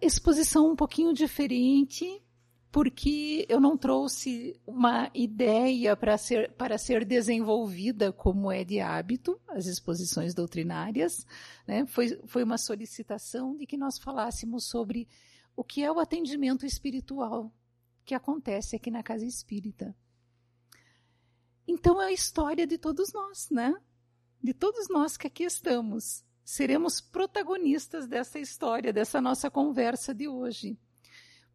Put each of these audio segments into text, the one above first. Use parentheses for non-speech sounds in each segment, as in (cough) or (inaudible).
exposição um pouquinho diferente, porque eu não trouxe uma ideia para ser, para ser desenvolvida como é de hábito, as exposições doutrinárias. Né? Foi, foi uma solicitação de que nós falássemos sobre o que é o atendimento espiritual que acontece aqui na Casa Espírita. Então é a história de todos nós, né? De todos nós que aqui estamos. Seremos protagonistas dessa história, dessa nossa conversa de hoje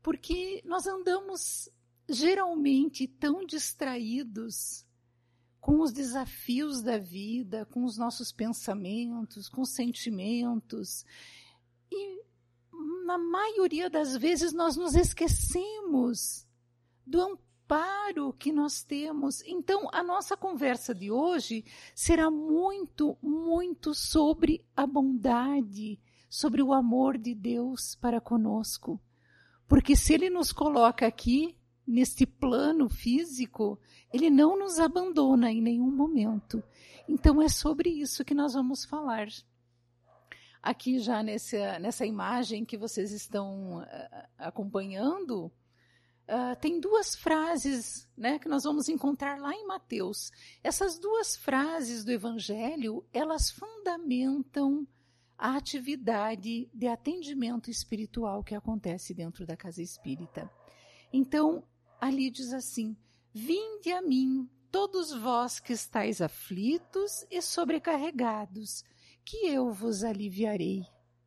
porque nós andamos geralmente tão distraídos com os desafios da vida, com os nossos pensamentos, com os sentimentos. E na maioria das vezes nós nos esquecemos do amparo que nós temos. Então, a nossa conversa de hoje será muito, muito sobre a bondade, sobre o amor de Deus para conosco. Porque se ele nos coloca aqui, neste plano físico, ele não nos abandona em nenhum momento. Então é sobre isso que nós vamos falar. Aqui já nessa, nessa imagem que vocês estão uh, acompanhando, uh, tem duas frases né, que nós vamos encontrar lá em Mateus. Essas duas frases do Evangelho, elas fundamentam a atividade de atendimento espiritual que acontece dentro da casa espírita. Então, ali diz assim: Vinde a mim, todos vós que estáis aflitos e sobrecarregados, que eu vos aliviarei.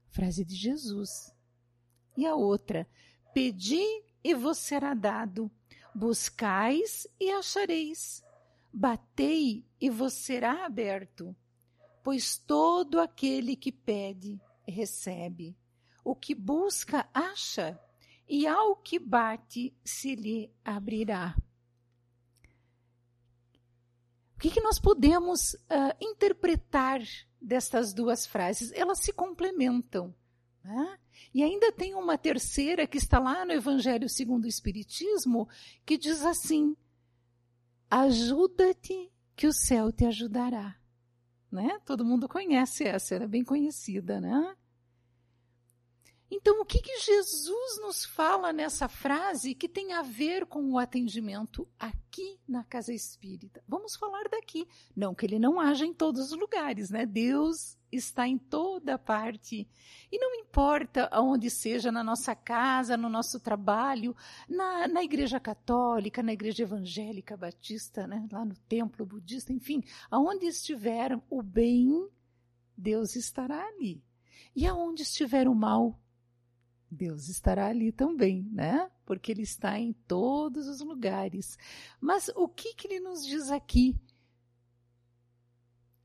Frase de Jesus. E a outra: Pedi e vos será dado, buscais e achareis, batei e vos será aberto pois todo aquele que pede, recebe. O que busca, acha, e ao que bate, se lhe abrirá. O que, que nós podemos uh, interpretar destas duas frases? Elas se complementam. Né? E ainda tem uma terceira que está lá no Evangelho segundo o Espiritismo, que diz assim: Ajuda-te, que o céu te ajudará né? Todo mundo conhece essa, ela é bem conhecida, né? Então, o que, que Jesus nos fala nessa frase que tem a ver com o atendimento aqui na casa espírita? Vamos falar daqui. Não que ele não haja em todos os lugares, né? Deus está em toda parte. E não importa aonde seja, na nossa casa, no nosso trabalho, na, na igreja católica, na igreja evangélica batista, né? lá no templo budista, enfim, aonde estiver o bem, Deus estará ali. E aonde estiver o mal, Deus estará ali também, né? Porque Ele está em todos os lugares. Mas o que, que Ele nos diz aqui?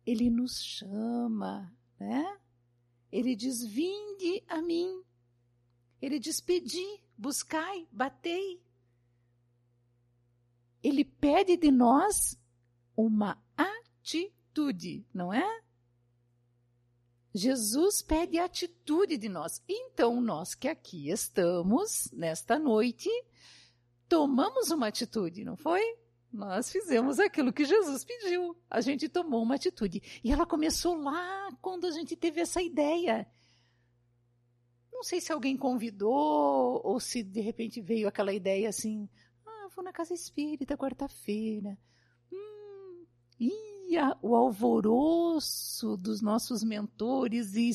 Ele nos chama, né? Ele diz: Vinde a mim. Ele diz: Pedi, buscai, batei. Ele pede de nós uma atitude, não é? Jesus pede atitude de nós. Então, nós que aqui estamos, nesta noite, tomamos uma atitude, não foi? Nós fizemos aquilo que Jesus pediu. A gente tomou uma atitude. E ela começou lá quando a gente teve essa ideia. Não sei se alguém convidou ou se de repente veio aquela ideia assim: ah, vou na casa espírita quarta-feira. Hum, a, o alvoroço dos nossos mentores e,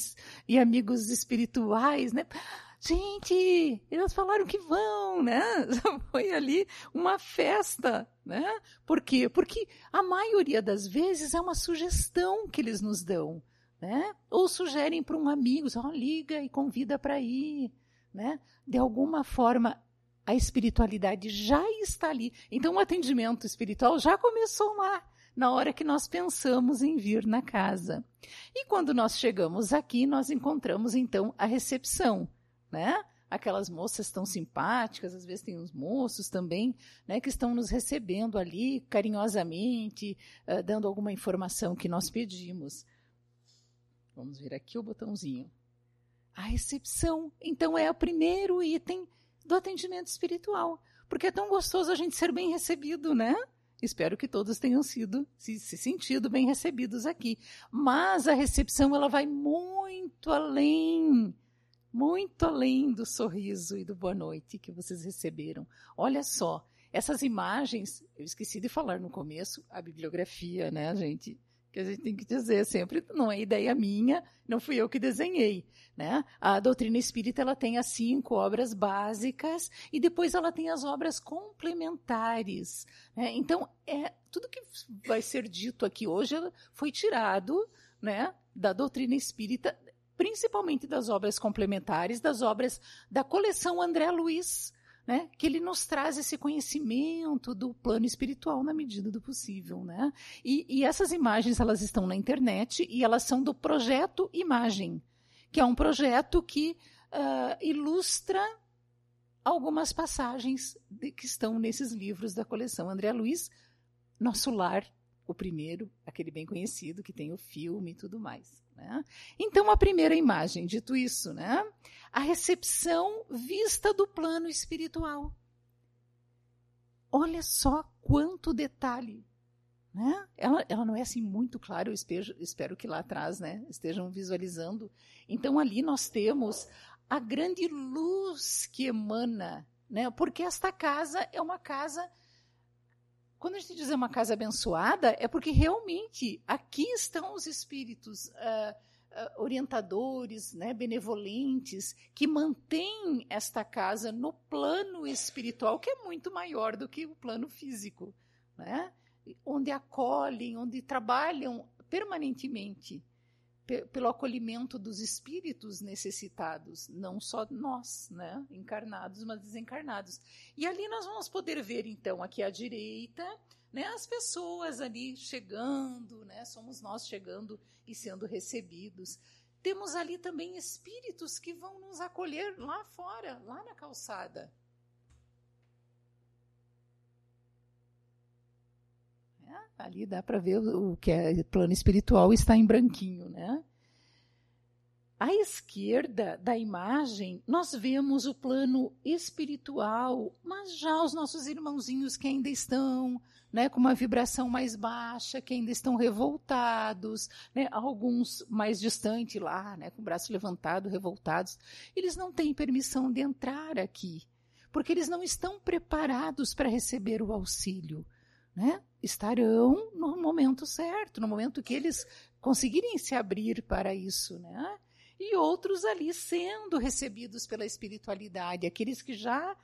e amigos espirituais, né? Gente, eles falaram que vão, né? (laughs) Foi ali uma festa, né? Por quê? Porque a maioria das vezes é uma sugestão que eles nos dão, né? Ou sugerem para um amigo, ó, oh, liga e convida para ir, né? De alguma forma, a espiritualidade já está ali. Então, o atendimento espiritual já começou lá na hora que nós pensamos em vir na casa. E quando nós chegamos aqui, nós encontramos então a recepção, né? Aquelas moças tão simpáticas, às vezes tem uns moços também, né, que estão nos recebendo ali carinhosamente, uh, dando alguma informação que nós pedimos. Vamos ver aqui o botãozinho. A recepção, então, é o primeiro item do atendimento espiritual. Porque é tão gostoso a gente ser bem recebido, né? Espero que todos tenham sido, se, se, sentido bem recebidos aqui. Mas a recepção ela vai muito além, muito além do sorriso e do boa noite que vocês receberam. Olha só, essas imagens, eu esqueci de falar no começo, a bibliografia, né, gente? Que a gente tem que dizer sempre, não é ideia minha, não fui eu que desenhei, né? A doutrina espírita ela tem as cinco obras básicas e depois ela tem as obras complementares. Né? Então, é tudo que vai ser dito aqui hoje foi tirado, né, da doutrina espírita, principalmente das obras complementares, das obras da coleção André Luiz né, que ele nos traz esse conhecimento do plano espiritual na medida do possível, né? E, e essas imagens elas estão na internet e elas são do projeto Imagem, que é um projeto que uh, ilustra algumas passagens de, que estão nesses livros da coleção André Luiz, Nosso Lar, o primeiro, aquele bem conhecido que tem o filme e tudo mais. Né? Então, a primeira imagem, dito isso, né? a recepção vista do plano espiritual. Olha só quanto detalhe. Né? Ela, ela não é assim muito clara, eu espero, espero que lá atrás né, estejam visualizando. Então, ali nós temos a grande luz que emana, né? porque esta casa é uma casa quando a gente diz uma casa abençoada, é porque realmente aqui estão os espíritos uh, uh, orientadores, né, benevolentes, que mantêm esta casa no plano espiritual, que é muito maior do que o plano físico, né? onde acolhem, onde trabalham permanentemente pelo acolhimento dos espíritos necessitados, não só nós, né, encarnados, mas desencarnados. E ali nós vamos poder ver, então, aqui à direita, né, as pessoas ali chegando, né, somos nós chegando e sendo recebidos. Temos ali também espíritos que vão nos acolher lá fora, lá na calçada. Ali dá para ver o que é plano espiritual está em branquinho, né? À esquerda da imagem, nós vemos o plano espiritual, mas já os nossos irmãozinhos que ainda estão né, com uma vibração mais baixa, que ainda estão revoltados, né, alguns mais distantes lá, né, com o braço levantado, revoltados, eles não têm permissão de entrar aqui, porque eles não estão preparados para receber o auxílio né, estarão no momento certo, no momento que eles conseguirem se abrir para isso, né? E outros ali sendo recebidos pela espiritualidade, aqueles que já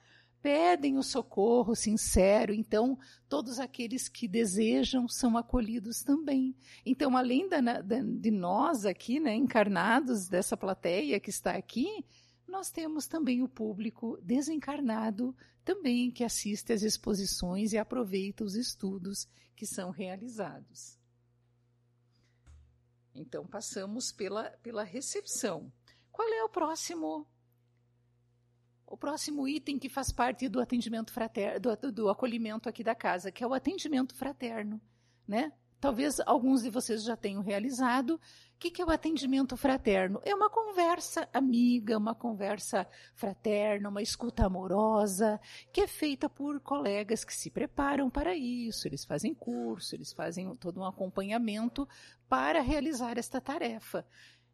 pedem o socorro sincero, então todos aqueles que desejam são acolhidos também. Então, além da, da, de nós aqui, né, encarnados dessa plateia que está aqui, nós temos também o público desencarnado também que assiste às exposições e aproveita os estudos que são realizados. Então, passamos pela, pela recepção. Qual é o próximo o próximo item que faz parte do atendimento fraterno, do, do, acolhimento aqui da casa, que é o atendimento fraterno, né? Talvez alguns de vocês já tenham realizado, que, que é o atendimento fraterno? É uma conversa amiga, uma conversa fraterna, uma escuta amorosa, que é feita por colegas que se preparam para isso. Eles fazem curso, eles fazem todo um acompanhamento para realizar esta tarefa.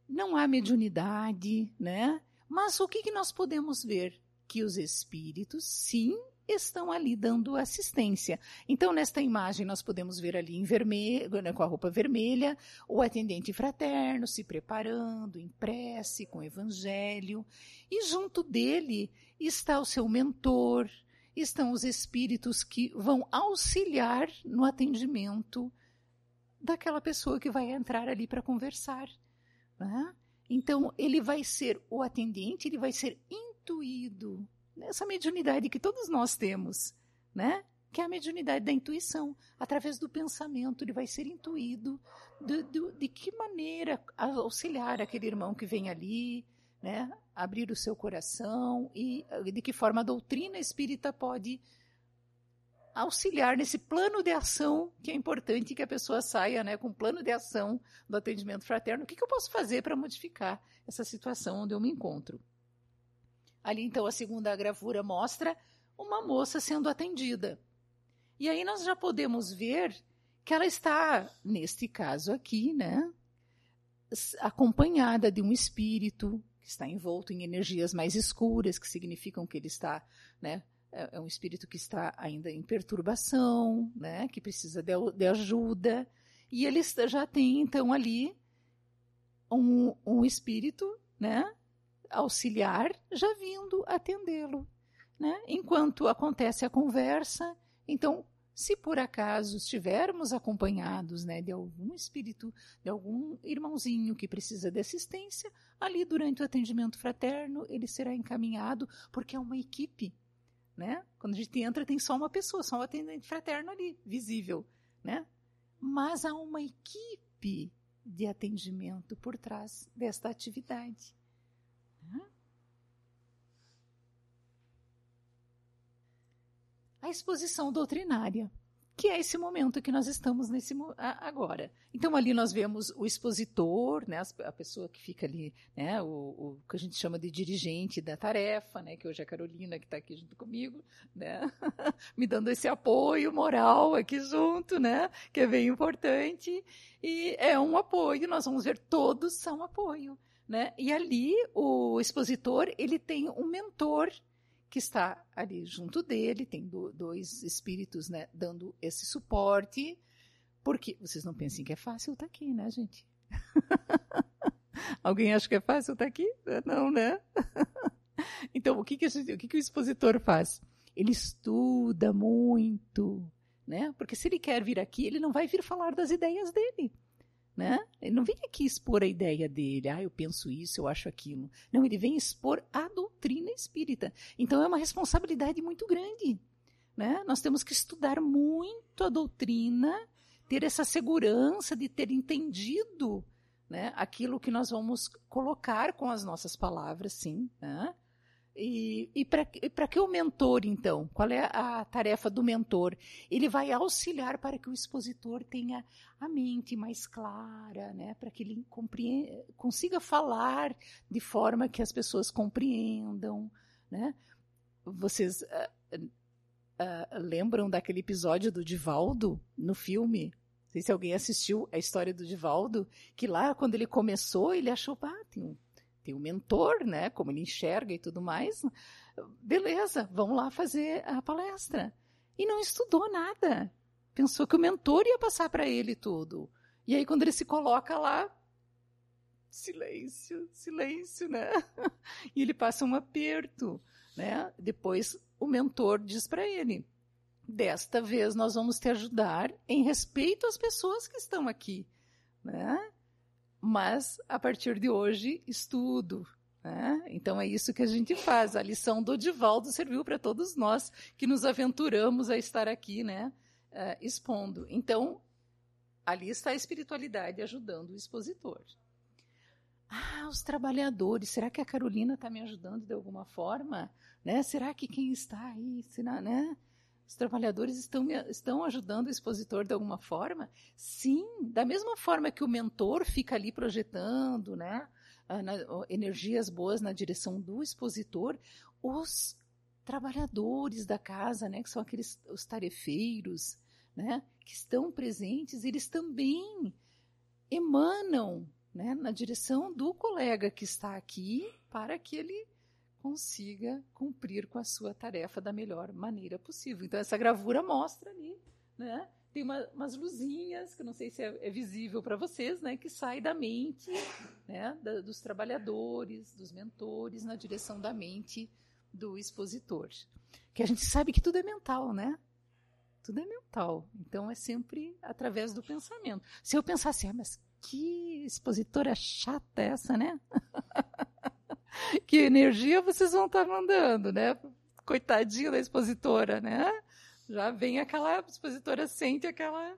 Não há mediunidade, né? Mas o que, que nós podemos ver? Que os espíritos, sim, estão ali dando assistência. Então, nesta imagem, nós podemos ver ali em vermelho, né, com a roupa vermelha, o atendente fraterno se preparando em prece, com o evangelho, e junto dele está o seu mentor, estão os espíritos que vão auxiliar no atendimento daquela pessoa que vai entrar ali para conversar. Né? Então, ele vai ser o atendente, ele vai ser intuído essa mediunidade que todos nós temos, né? que é a mediunidade da intuição. Através do pensamento, ele vai ser intuído de, de, de, que maneira auxiliar aquele irmão que vem ali, né? abrir o seu coração e de que forma a doutrina espírita pode auxiliar nesse plano de ação que é importante que a pessoa saia né, com um plano de ação do atendimento fraterno. O que, que eu posso fazer para modificar essa situação onde eu me encontro? Ali, então, a segunda gravura mostra uma moça sendo atendida. E aí nós já podemos ver que ela está, neste caso aqui, né, acompanhada de um espírito que está envolto em energias mais escuras, que significam que ele está, né, é, é um espírito que está ainda em perturbação, né, que precisa de, de ajuda, e ele já tem então ali um, um espírito, né, auxiliar já vindo atendê-lo, né? Enquanto acontece a conversa, então se por acaso estivermos acompanhados né, de algum espírito, de algum irmãozinho que precisa de assistência, ali durante o atendimento fraterno ele será encaminhado, porque é uma equipe. Né? Quando a gente entra, tem só uma pessoa, só um atendente fraterno ali, visível. Né? Mas há uma equipe de atendimento por trás desta atividade. A exposição doutrinária, que é esse momento que nós estamos nesse agora. Então ali nós vemos o expositor, né, a pessoa que fica ali, né, o, o que a gente chama de dirigente da tarefa, né, que hoje é a Carolina que está aqui junto comigo, né, (laughs) me dando esse apoio moral aqui junto, né, que é bem importante e é um apoio. Nós vamos ver todos são apoio, né, e ali o expositor ele tem um mentor que está ali junto dele, tem do, dois espíritos né, dando esse suporte, porque vocês não pensem que é fácil estar tá aqui, né, gente? (laughs) Alguém acha que é fácil estar tá aqui? Não, né? (laughs) então, o que, que, gente, o, que, que o expositor faz? Ele estuda muito, né? Porque se ele quer vir aqui, ele não vai vir falar das ideias dele né? Ele não vem aqui expor a ideia dele, ah, eu penso isso, eu acho aquilo. Não, ele vem expor a doutrina espírita. Então é uma responsabilidade muito grande, né? Nós temos que estudar muito a doutrina, ter essa segurança de ter entendido, né, aquilo que nós vamos colocar com as nossas palavras, sim, né? E, e para que o mentor, então? Qual é a tarefa do mentor? Ele vai auxiliar para que o expositor tenha a mente mais clara, né? para que ele consiga falar de forma que as pessoas compreendam. Né? Vocês uh, uh, lembram daquele episódio do Divaldo no filme? Não sei se alguém assistiu a história do Divaldo, que lá, quando ele começou, ele achou, ah, tem um tem o um mentor, né? Como ele enxerga e tudo mais. Beleza, vamos lá fazer a palestra. E não estudou nada. Pensou que o mentor ia passar para ele tudo. E aí, quando ele se coloca lá, silêncio, silêncio, né? (laughs) E ele passa um aperto, né? Depois o mentor diz para ele: desta vez nós vamos te ajudar em respeito às pessoas que estão aqui, né? Mas a partir de hoje estudo. Né? Então é isso que a gente faz. A lição do Divaldo serviu para todos nós que nos aventuramos a estar aqui, né, uh, expondo. Então ali está a espiritualidade ajudando o expositor. Ah, os trabalhadores. Será que a Carolina está me ajudando de alguma forma? Né? Será que quem está aí, será, né? Os trabalhadores estão, estão ajudando o expositor de alguma forma? Sim, da mesma forma que o mentor fica ali projetando né, na, energias boas na direção do expositor, os trabalhadores da casa, né, que são aqueles os tarefeiros, né, que estão presentes, eles também emanam né, na direção do colega que está aqui para que ele consiga cumprir com a sua tarefa da melhor maneira possível. Então, essa gravura mostra ali, né? Tem uma, umas luzinhas, que não sei se é, é visível para vocês, né? Que sai da mente, né? Da, dos trabalhadores, dos mentores, na direção da mente do expositor. Que a gente sabe que tudo é mental, né? Tudo é mental. Então, é sempre através do pensamento. Se eu pensar assim, ah, mas que expositora chata essa, né? (laughs) (laughs) que energia vocês vão estar mandando, né? Coitadinha da expositora, né? Já vem aquela expositora sente aquela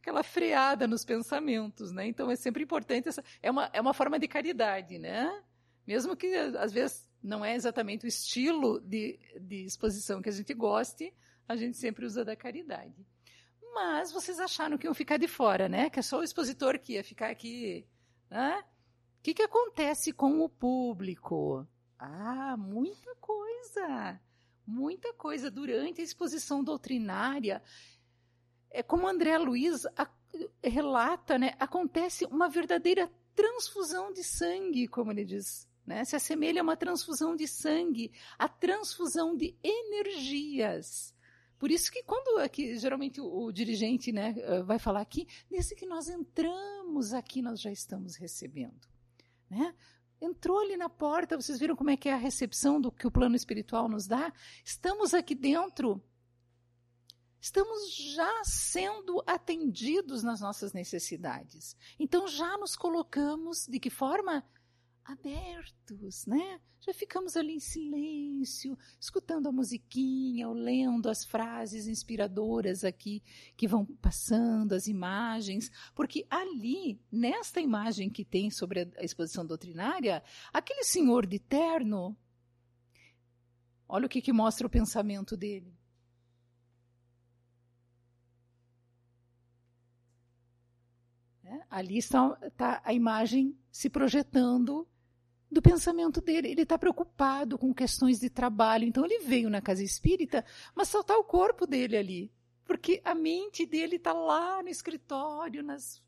aquela freada nos pensamentos, né? Então é sempre importante essa é uma é uma forma de caridade, né? Mesmo que às vezes não é exatamente o estilo de, de exposição que a gente goste, a gente sempre usa da caridade. Mas vocês acharam que iam ficar de fora, né? Que é só o expositor que ia ficar aqui, né? Que, que acontece com o público? Ah, muita coisa. Muita coisa. Durante a exposição doutrinária, é como André Luiz a, relata, né, acontece uma verdadeira transfusão de sangue, como ele diz. Né? Se assemelha a uma transfusão de sangue, a transfusão de energias. Por isso que quando aqui, geralmente o, o dirigente né, eh, vai falar aqui, desde que nós entramos aqui, nós já estamos recebendo. Né? Entrou ali na porta, vocês viram como é que é a recepção do que o plano espiritual nos dá? Estamos aqui dentro, estamos já sendo atendidos nas nossas necessidades. Então já nos colocamos de que forma? Abertos, né? Já ficamos ali em silêncio, escutando a musiquinha, ou lendo as frases inspiradoras aqui que vão passando, as imagens, porque ali, nesta imagem que tem sobre a exposição doutrinária, aquele senhor de terno, olha o que, que mostra o pensamento dele. É, ali está, está a imagem se projetando do pensamento dele. Ele está preocupado com questões de trabalho. Então ele veio na casa espírita, mas só está o corpo dele ali. Porque a mente dele está lá no escritório, nas,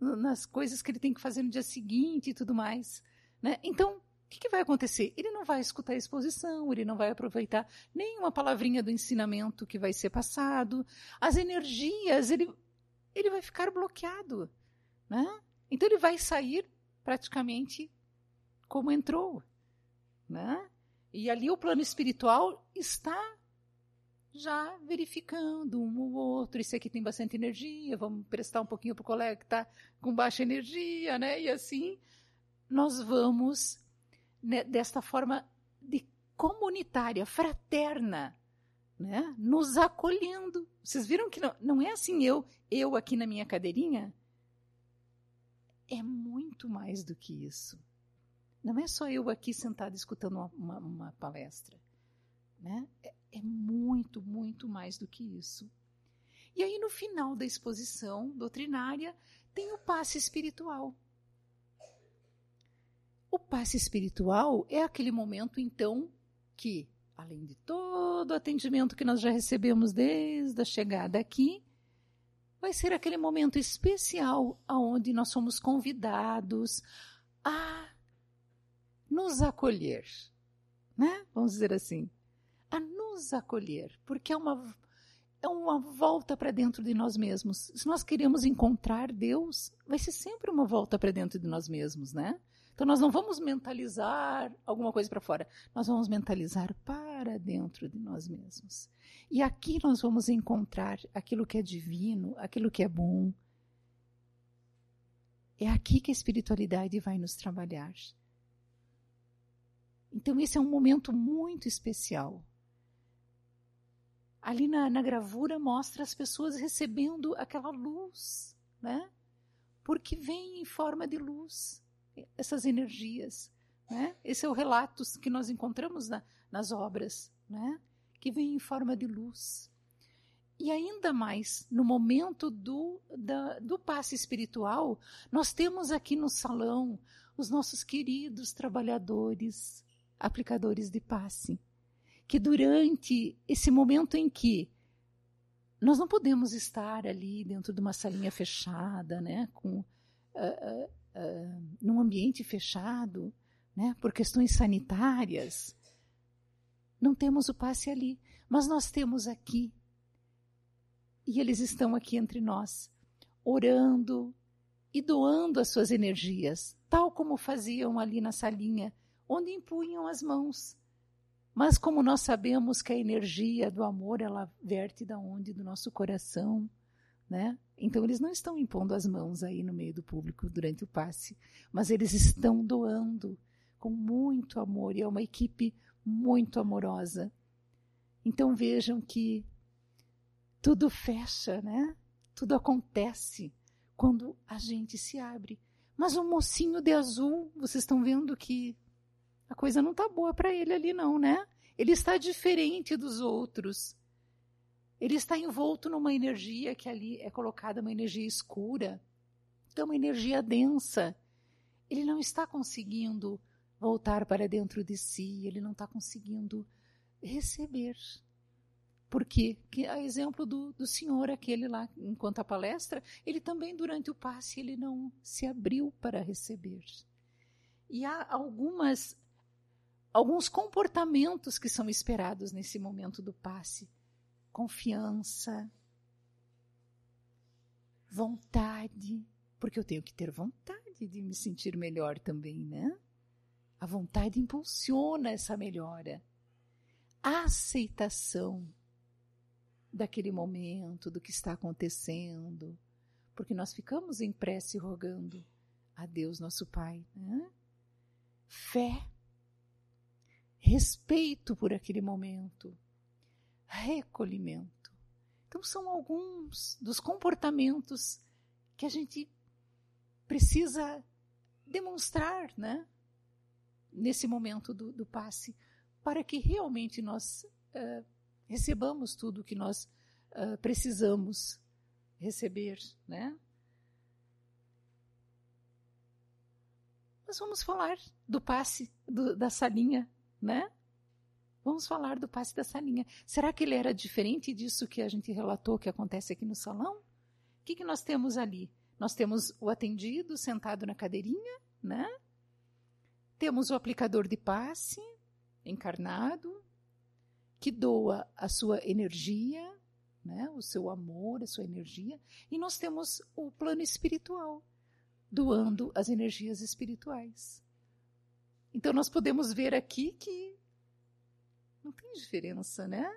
nas coisas que ele tem que fazer no dia seguinte e tudo mais. Né? Então, o que, que, vai acontecer? Ele não vai escutar a exposição, ele não vai aproveitar nenhuma palavrinha do ensinamento que vai ser passado. As energias, ele, ele vai ficar bloqueado. Né? Então, ele vai sair praticamente como entrou, né? E ali o plano espiritual está já verificando um ou outro. Isso aqui tem bastante energia, vamos prestar um pouquinho para o colega que está com baixa energia, né? E assim nós vamos, né, desta forma de comunitária, fraterna, né? Nos acolhendo. Vocês viram que não, não é assim eu, eu aqui na minha cadeirinha? É muito mais do que isso. Não é só eu aqui sentado escutando uma, uma, uma palestra. Né? É, é muito, muito mais do que isso. E aí, no final da exposição doutrinária, tem o passe espiritual. O passe espiritual é aquele momento, então, que, além de todo o atendimento que nós já recebemos desde a chegada aqui, vai ser aquele momento especial aonde nós somos convidados a nos acolher, né? Vamos dizer assim, a nos acolher, porque é uma é uma volta para dentro de nós mesmos. Se nós queremos encontrar Deus, vai ser sempre uma volta para dentro de nós mesmos, né? Então nós não vamos mentalizar alguma coisa para fora, nós vamos mentalizar para dentro de nós mesmos. E aqui nós vamos encontrar aquilo que é divino, aquilo que é bom. É aqui que a espiritualidade vai nos trabalhar. Então, esse é um momento muito especial. Ali na, na gravura mostra as pessoas recebendo aquela luz, né? Porque vem em forma de luz essas energias. Né? Esse é o relato que nós encontramos na, nas obras, né? que vem em forma de luz. E ainda mais, no momento do, da, do passe espiritual, nós temos aqui no salão os nossos queridos trabalhadores, aplicadores de passe, que durante esse momento em que nós não podemos estar ali dentro de uma salinha fechada, né, com uh, uh, uh, num ambiente fechado, né, por questões sanitárias, não temos o passe ali, mas nós temos aqui e eles estão aqui entre nós, orando e doando as suas energias, tal como faziam ali na salinha onde impunham as mãos. Mas como nós sabemos que a energia do amor ela verte da onde do nosso coração, né? Então eles não estão impondo as mãos aí no meio do público durante o passe, mas eles estão doando com muito amor e é uma equipe muito amorosa. Então vejam que tudo fecha, né? Tudo acontece quando a gente se abre. Mas o mocinho de azul, vocês estão vendo que a coisa não está boa para ele ali, não, né? Ele está diferente dos outros. Ele está envolto numa energia que ali é colocada, uma energia escura, então uma energia densa. Ele não está conseguindo voltar para dentro de si, ele não está conseguindo receber. Porque, que, a exemplo do, do senhor aquele lá, enquanto a palestra, ele também durante o passe ele não se abriu para receber. E há algumas alguns comportamentos que são esperados nesse momento do passe. Confiança, vontade, porque eu tenho que ter vontade de me sentir melhor também, né? A vontade impulsiona essa melhora. A aceitação daquele momento, do que está acontecendo, porque nós ficamos em prece rogando a Deus, nosso Pai, né? Fé, respeito por aquele momento, recolhimento. Então, são alguns dos comportamentos que a gente precisa demonstrar, né? Nesse momento do, do passe, para que realmente nós uh, recebamos tudo o que nós uh, precisamos receber, né? Mas vamos falar do passe do, da salinha, né? Vamos falar do passe da salinha. Será que ele era diferente disso que a gente relatou que acontece aqui no salão? O que, que nós temos ali? Nós temos o atendido sentado na cadeirinha, né? Temos o aplicador de passe encarnado, que doa a sua energia, né? o seu amor, a sua energia. E nós temos o plano espiritual, doando as energias espirituais. Então nós podemos ver aqui que não tem diferença, né?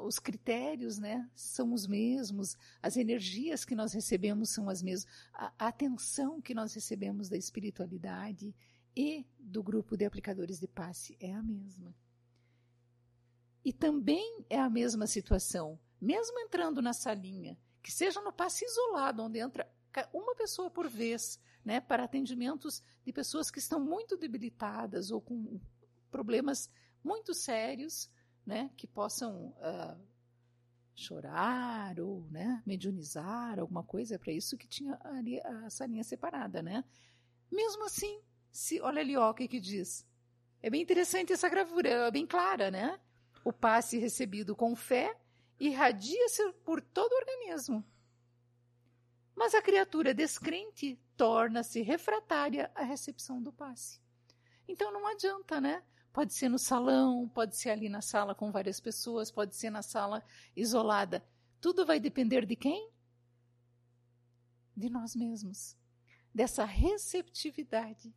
os critérios, né, são os mesmos, as energias que nós recebemos são as mesmas, a, atenção que nós recebemos da espiritualidade e do grupo de aplicadores de passe é a mesma. E também é a mesma situação, mesmo entrando na salinha, que seja no passe isolado, onde entra uma pessoa por vez, né, para atendimentos de pessoas que estão muito debilitadas ou com problemas muito sérios, né, que possam uh, chorar ou né, mediunizar, alguma coisa, é para isso que tinha ali a salinha separada. Né? Mesmo assim, se, olha ali ó, o que, que diz. É bem interessante essa gravura, é bem clara, né? O passe recebido com fé irradia-se por todo o organismo. Mas a criatura descrente torna-se refratária à recepção do passe. Então não adianta, né? Pode ser no salão, pode ser ali na sala com várias pessoas, pode ser na sala isolada. Tudo vai depender de quem? De nós mesmos. Dessa receptividade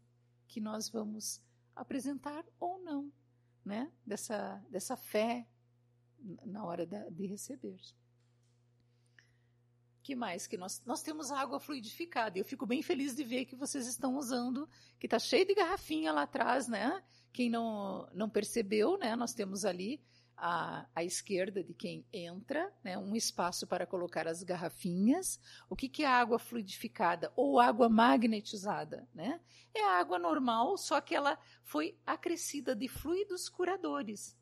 que nós vamos apresentar ou não, né? Dessa, dessa fé na hora de, de receber que mais que nós nós temos água fluidificada. Eu fico bem feliz de ver que vocês estão usando, que está cheio de garrafinha lá atrás, né? Quem não não percebeu, né? Nós temos ali à, à esquerda de quem entra, né? Um espaço para colocar as garrafinhas. O que que é água fluidificada ou água magnetizada, né? É a água normal, só que ela foi acrescida de fluidos curadores,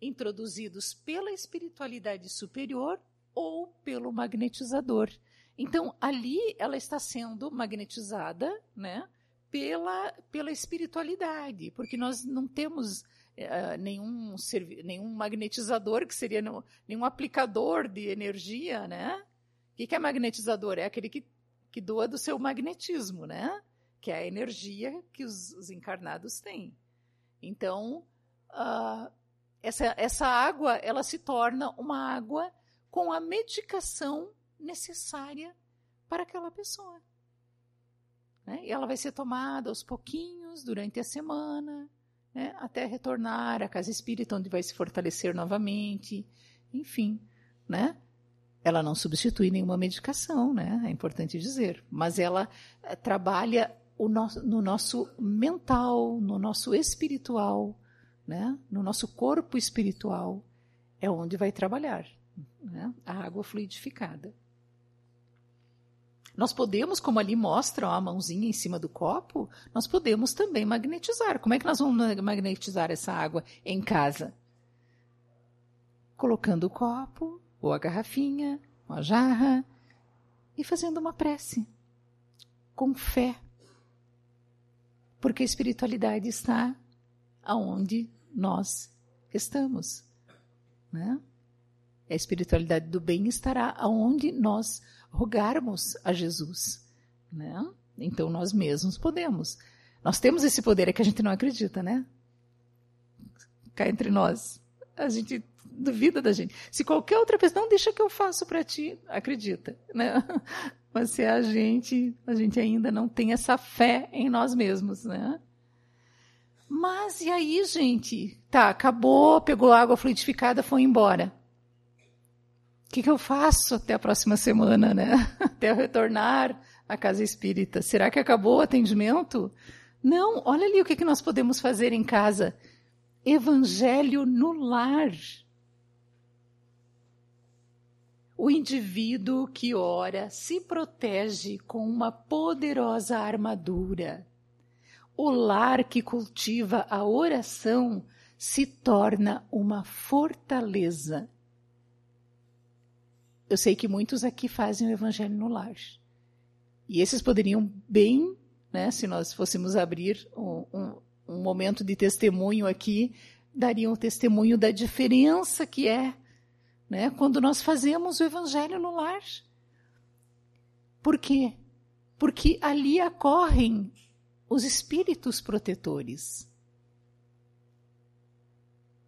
introduzidos pela espiritualidade superior ou pelo magnetizador. Então, ali ela está sendo magnetizada, né? Pela, pela espiritualidade, porque nós não temos uh, nenhum, nenhum magnetizador, que seria no, nenhum aplicador de energia, né? O que, é magnetizador? É aquele que, que doa do seu magnetismo, né? Que é a energia que os, os encarnados têm. Então, uh, essa, essa água, ela se torna uma água com a medicação necessária para aquela pessoa. Né? E ela vai ser tomada aos pouquinhos durante a semana, né? até retornar à casa espírita, onde vai se fortalecer novamente. Enfim, né? ela não substitui nenhuma medicação, né? é importante dizer, mas ela é, trabalha no, no nosso mental, no nosso espiritual, né? no nosso corpo espiritual, é onde vai trabalhar né? a água fluidificada. Nós podemos, como ali mostra ó, a mãozinha em cima do copo, nós podemos também magnetizar. Como é que nós vamos magnetizar essa água em casa? Colocando o copo, ou a garrafinha, ou a jarra, e fazendo uma prece, com fé. Porque a espiritualidade está aonde nós estamos. Né? A espiritualidade do bem estará aonde nós rogarmos a Jesus. Né? Então nós mesmos podemos. Nós temos esse poder, é que a gente não acredita, né? Cá entre nós. A gente duvida da gente. Se qualquer outra pessoa, não deixa que eu faço para ti, acredita, né? (laughs) Mas se a gente, a gente ainda não tem essa fé em nós mesmos, né? Mas e aí, gente? Tá, acabou, pegou água fluidificada, foi embora. Que, que eu faço até a próxima semana, né? (laughs) Até eu retornar à casa espírita. Será que acabou o atendimento? Não, olha ali o que, que nós podemos fazer em casa. Evangelho no lar. O indivíduo que ora se protege com uma poderosa armadura. O lar que cultiva a oração se torna uma fortaleza. Eu sei que muitos aqui fazem o evangelho no lar. E esses poderiam bem, né, se nós fôssemos abrir um, um, um momento de testemunho aqui, dariam testemunho da diferença que é né, quando nós fazemos o evangelho no lar. Por quê? Porque ali ocorrem os espíritos protetores.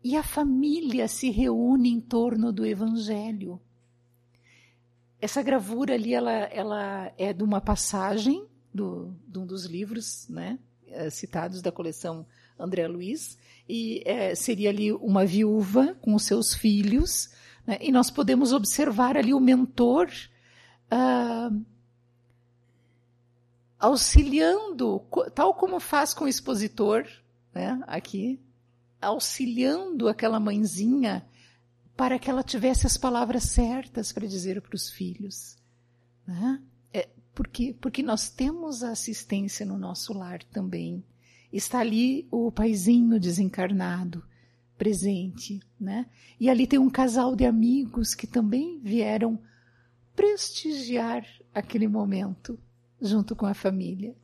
E a família se reúne em torno do evangelho. Essa gravura ali, ela, ela é de uma passagem do, de um dos livros, né, eh, citados da coleção André Luiz, e é, seria ali uma viúva com os seus filhos, né? E nós podemos observar ali o mentor uh, auxiliando, tal como faz com o expositor, né? aqui, auxiliando aquela mãezinha para que ela tivesse as palavras certas para dizer para os filhos. Né? É, porque, porque nós temos a assistência no nosso lar também. Está ali o paizinho desencarnado, presente, né? E ali tem um casal de amigos que também vieram prestigiar aquele momento junto com a família.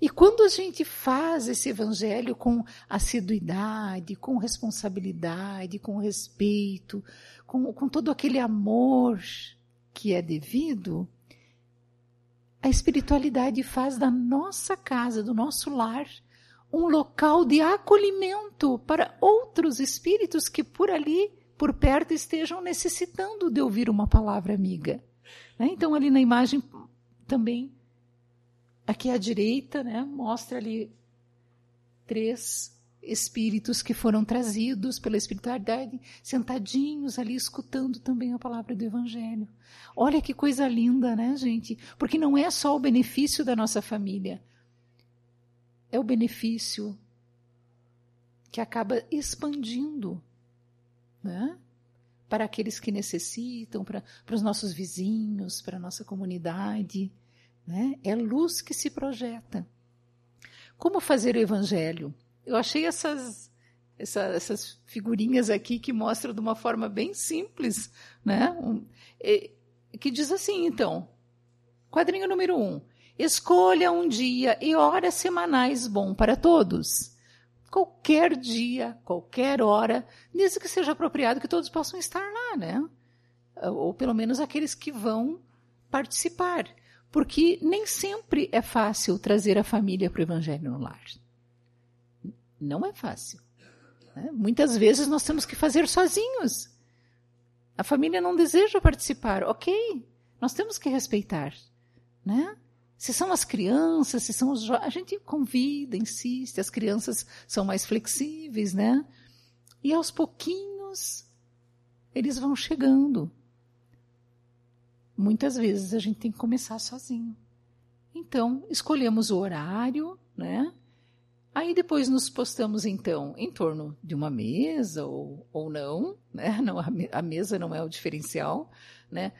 E quando a gente faz esse evangelho com assiduidade, com responsabilidade, com respeito, com, com todo aquele amor que é devido, a espiritualidade faz da nossa casa, do nosso lar, um local de acolhimento para outros espíritos que por ali, por perto, estejam necessitando de ouvir uma palavra amiga. Né? Então, ali na imagem também, aqui à direita, né, mostra ali três espíritos que foram trazidos pela espiritualidade, sentadinhos ali escutando também a palavra do Evangelho. Olha que coisa linda, né, gente? Porque não é só o benefício da nossa família, é o benefício que acaba expandindo né? para aqueles que necessitam, para, para os nossos vizinhos, para a nossa comunidade. Né? É luz que se projeta. Como fazer o evangelho? Eu achei essas, essa, essas figurinhas aqui que mostram de uma forma bem simples, né? Um, que diz assim, então, quadrinho número um, Escolha um dia e horas semanais bom para todos. Qualquer dia, qualquer hora, desde que seja apropriado que todos possam estar lá, né? Ou pelo menos aqueles que vão participar. Porque nem sempre é fácil trazer a família para o Evangelho no lar. Não é fácil. Né? Muitas vezes nós temos que fazer sozinhos. A família não deseja participar, ok? Nós temos que respeitar, né? Se são as crianças, se são os jovens, a gente convida, insiste, as crianças são mais flexíveis, né? E aos pouquinhos eles vão chegando. Muitas vezes a gente tem que começar sozinho. Então, escolhemos o horário, né? Aí depois nos postamos, então, em torno de uma mesa ou, ou não, né? (laughs) Não, a, a mesa não é o diferencial, né?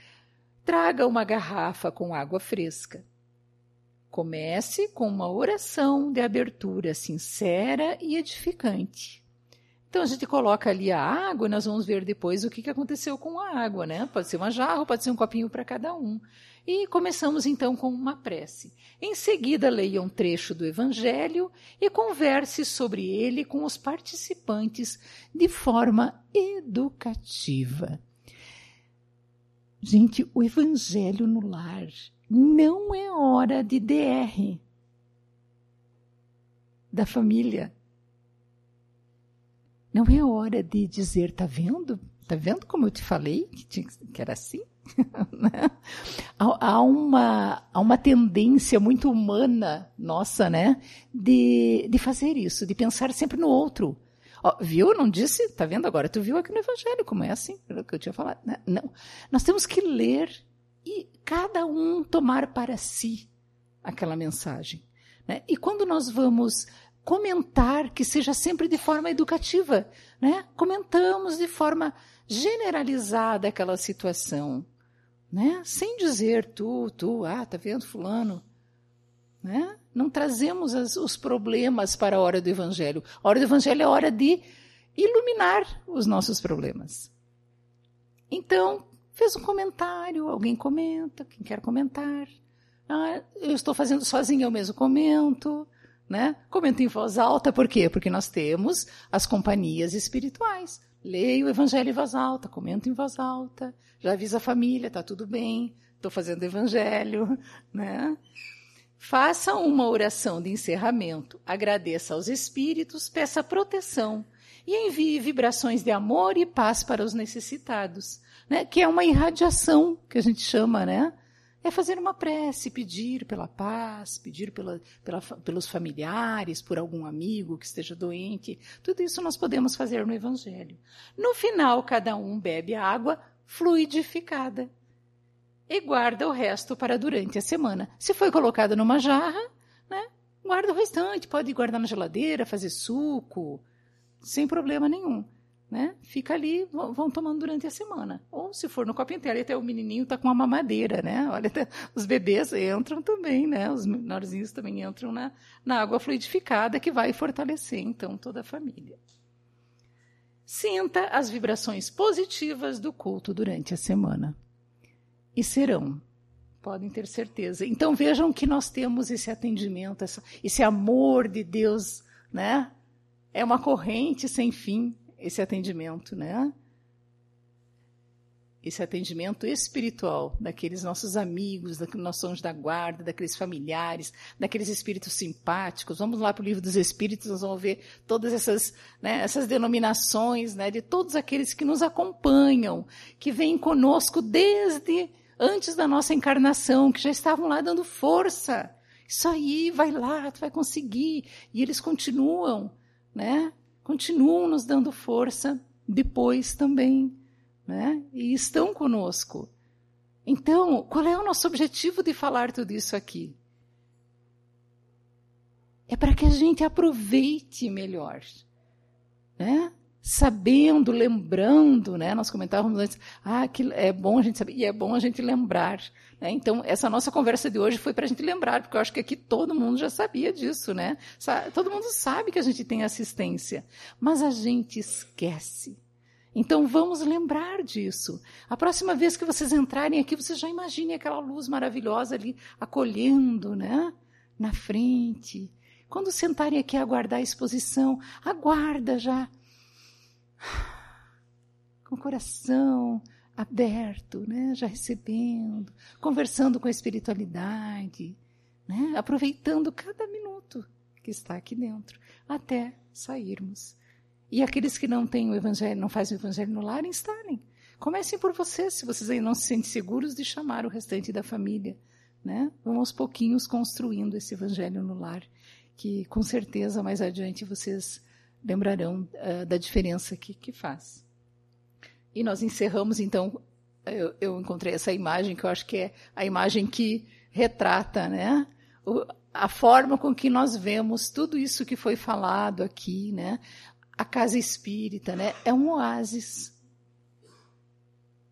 Traga uma garrafa com água fresca. Comece com uma oração de abertura sincera e edificante. Então a gente coloca ali a água e nós vamos ver depois o que aconteceu com a água, né? Pode ser uma jarra, pode ser um copinho para cada um. E começamos então com uma prece. Em seguida, leia um trecho do Evangelho e converse sobre ele com os participantes de forma educativa. Gente, o Evangelho no lar não é hora de DR da família. Não é hora de dizer, tá vendo? Tá vendo como eu te falei que, tinha, que era assim? (laughs) Né? há, uma, há uma tendência muito humana nossa, né? De, de fazer isso, de pensar sempre no outro. Ó, viu? Não disse? Tá vendo agora? Tu viu aqui no Evangelho como é assim? Pelo que eu tinha falado. Né? Não. Nós temos que ler e cada um tomar para si aquela mensagem. Né? E quando nós vamos comentar, que seja sempre de forma educativa, né? comentamos de forma generalizada aquela situação, né? sem dizer tu, tu, ah, tá vendo fulano. Né? Não trazemos as, os problemas para a hora do Evangelho. A hora do Evangelho é a hora de iluminar os nossos problemas. Então, fez um comentário, alguém comenta, quem quer comentar. Ah, eu estou fazendo sozinho, eu mesmo comento. Né? Comento em voz alta, por quê? Porque nós temos as companhias espirituais. Leio o evangelho em voz alta, comento em voz alta, já avisa a família, está tudo bem, estou fazendo evangelho. (laughs) Né? Faça uma oração de encerramento, agradeça aos espíritos, peça proteção e envie vibrações de amor e paz para os necessitados, né? que é uma irradiação que a gente chama, né? É fazer uma prece, pedir pela paz, pedir pela, pela, pelos familiares, por algum amigo que esteja doente. Tudo isso nós podemos fazer no Evangelho. No final, cada um bebe a água fluidificada e guarda o resto para durante a semana. Se foi colocado numa jarra, né, guarda o restante. Pode guardar na geladeira, fazer suco, sem problema nenhum. Né? Fica ali, vão tomando durante a semana. Ou se for no copo inteiro, até o menininho está com uma mamadeira, né? (laughs) Olha, até, os bebês entram também, né? Os menorzinhos também entram na, na água fluidificada que vai fortalecer, então, toda a família. Sinta as vibrações positivas do culto durante a semana e serão. Podem ter certeza. Então vejam que nós temos esse atendimento, esse amor de Deus, né? É uma corrente sem fim esse atendimento, né? Esse atendimento espiritual daqueles nossos amigos, daqueles nossos anjos da guarda, daqueles familiares, daqueles espíritos simpáticos. Vamos lá para o livro dos espíritos, nós vamos ver todas essas, né, essas denominações, né, de todos aqueles que nos acompanham, que vêm conosco desde antes da nossa encarnação, que já estavam lá dando força. Isso aí, vai lá, tu vai conseguir. E eles continuam, né? Continuam nos dando força depois também, né? E estão conosco. Então, qual é o nosso objetivo de falar tudo isso aqui? É para que a gente aproveite melhor, né? sabendo, lembrando, né? Nós comentávamos antes, ah, que é bom a gente saber, e é bom a gente lembrar. Né? Então, essa nossa conversa de hoje foi para a gente lembrar, porque eu acho que aqui todo mundo já sabia disso, né? Todo mundo sabe que a gente tem assistência, mas a gente esquece. Então, vamos lembrar disso. A próxima vez que vocês entrarem aqui, vocês já imaginem aquela luz maravilhosa ali acolhendo, né? Na frente. Quando sentarem aqui a aguardar a exposição, aguarda já com o coração aberto, né? já recebendo, conversando com a espiritualidade, né? aproveitando cada minuto que está aqui dentro, até sairmos. E aqueles que não têm o evangelho, não fazem o evangelho no lar, instalem. Comecem por vocês, se vocês ainda não se sentem seguros de chamar o restante da família. Né? Vamos aos pouquinhos construindo esse evangelho no lar, que com certeza mais adiante vocês lembrarão uh, da diferença que, que faz. E nós encerramos, então, eu, eu, encontrei essa imagem que eu acho que é a imagem que retrata né, o, a forma com que nós vemos tudo isso que foi falado aqui, né? A casa espírita, né? É um oásis.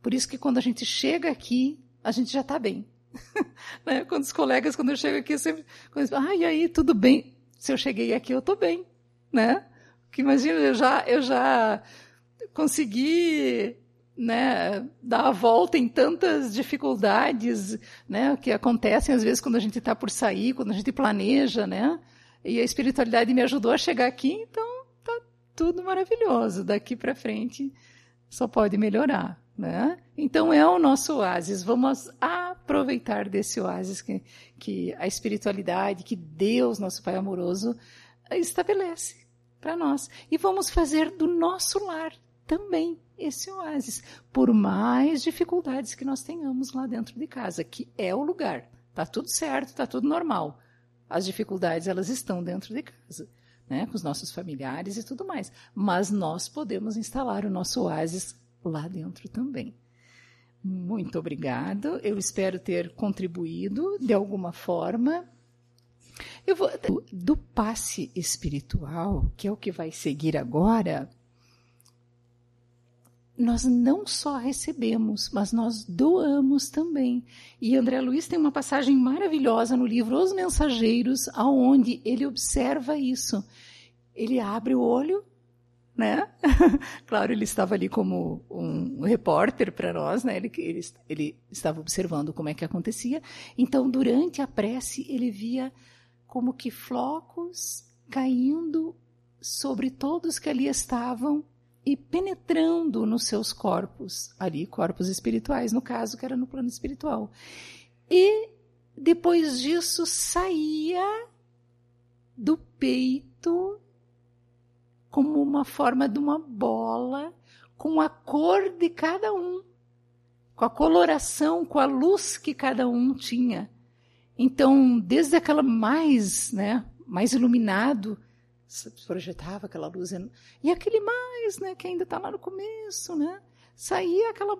Por isso que quando a gente chega aqui, a gente já está bem. (laughs) né? Quando os colegas, quando eu chego aqui, eu sempre. Ah, e aí, tudo bem? Se eu cheguei aqui, eu estou bem. Né? Que imagina, eu já, eu já consegui né, dar a volta em tantas dificuldades né, que acontecem às vezes quando a gente está por sair, quando a gente planeja, né? E a espiritualidade me ajudou a chegar aqui, então tá tudo maravilhoso. Daqui para frente só pode melhorar. Né? Então é o nosso oásis. Vamos aproveitar desse oásis que, que a espiritualidade, que Deus, nosso Pai amoroso, estabelece para nós. E vamos fazer do nosso lar também esse oásis, por mais dificuldades que nós tenhamos lá dentro de casa, que é o lugar. Tá tudo certo, tá tudo normal. As dificuldades elas estão dentro de casa, né, com os nossos familiares e tudo mais. Mas nós podemos instalar o nosso oásis lá dentro também. Muito obrigado. Eu espero ter contribuído de alguma forma. Eu vou do passe espiritual, que é o que vai seguir agora. Nós não só recebemos, mas nós doamos também. E André Luiz tem uma passagem maravilhosa no livro Os Mensageiros, aonde ele observa isso. Ele abre o olho né? (laughs) claro, ele estava ali como um repórter para nós, né? Ele, ele, ele, estava observando como é que acontecia. Então, durante a prece, ele via como que flocos caindo sobre todos que ali estavam e penetrando nos seus corpos, ali, corpos espirituais, no caso, que era no plano espiritual. E depois disso saía do peito como uma forma de uma bola com a cor de cada um, com a coloração, com a luz que cada um tinha. Então, desde aquela mais, né, mais iluminado, projetava aquela luz e aquele mais, né, que ainda está lá no começo, né, saía aquela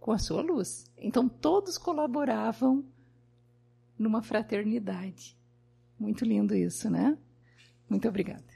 com a sua luz. Então, todos colaboravam numa fraternidade. Muito lindo isso, né? Muito obrigada.